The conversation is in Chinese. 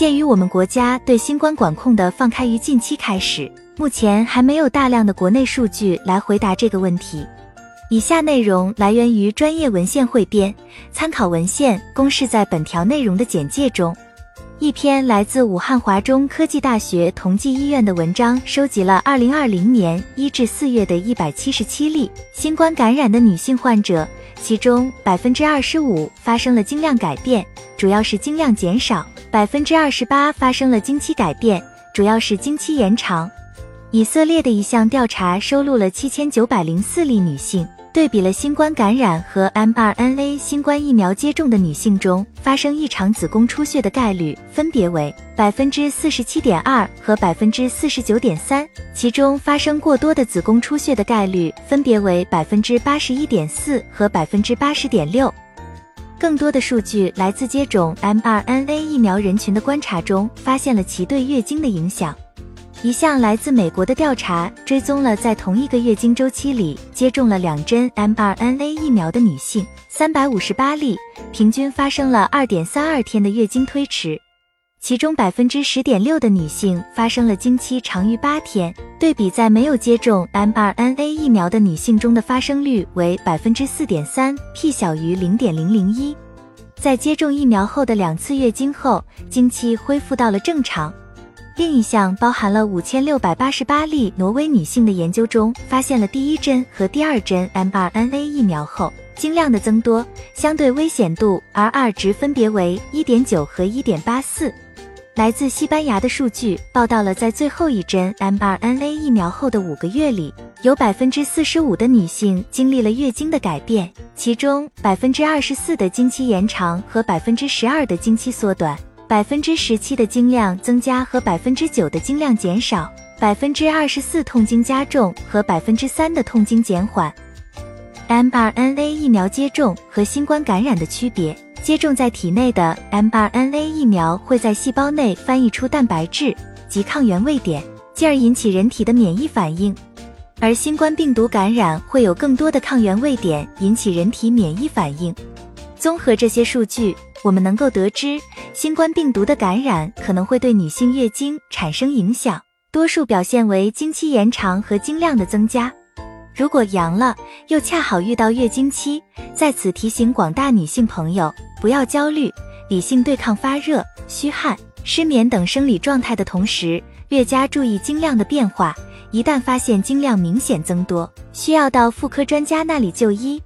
鉴于我们国家对新冠管控的放开于近期开始，目前还没有大量的国内数据来回答这个问题。以下内容来源于专业文献汇编，参考文献公示在本条内容的简介中。一篇来自武汉华中科技大学同济医院的文章，收集了二零二零年一至四月的一百七十七例新冠感染的女性患者，其中百分之二十五发生了经量改变，主要是经量减少；百分之二十八发生了经期改变，主要是经期延长。以色列的一项调查收录了七千九百零四例女性。对比了新冠感染和 mRNA 新冠疫苗接种的女性中发生异常子宫出血的概率，分别为百分之四十七点二和百分之四十九点三，其中发生过多的子宫出血的概率分别为百分之八十一点四和百分之八十点六。更多的数据来自接种 mRNA 疫苗人群的观察中，发现了其对月经的影响。一项来自美国的调查追踪了在同一个月经周期里接种了两针 mRNA 疫苗的女性，三百五十八例，平均发生了二点三二天的月经推迟，其中百分之十点六的女性发生了经期长于八天。对比在没有接种 mRNA 疫苗的女性中的发生率为百分之四点三，p 小于零点零零一。在接种疫苗后的两次月经后，经期恢复到了正常。另一项包含了五千六百八十八例挪威女性的研究中，发现了第一针和第二针 mRNA 疫苗后经量的增多，相对危险度 R2 值分别为一点九和一点八四。来自西班牙的数据报道了，在最后一针 mRNA 疫苗后的五个月里，有百分之四十五的女性经历了月经的改变，其中百分之二十四的经期延长和百分之十二的经期缩短。百分之十七的经量增加和百分之九的经量减少，百分之二十四痛经加重和百分之三的痛经减缓。mRNA 疫苗接种和新冠感染的区别：接种在体内的 mRNA 疫苗会在细胞内翻译出蛋白质及抗原位点，进而引起人体的免疫反应；而新冠病毒感染会有更多的抗原位点引起人体免疫反应。综合这些数据。我们能够得知，新冠病毒的感染可能会对女性月经产生影响，多数表现为经期延长和经量的增加。如果阳了，又恰好遇到月经期，在此提醒广大女性朋友不要焦虑，理性对抗发热、虚汗、失眠等生理状态的同时，略加注意经量的变化。一旦发现经量明显增多，需要到妇科专家那里就医。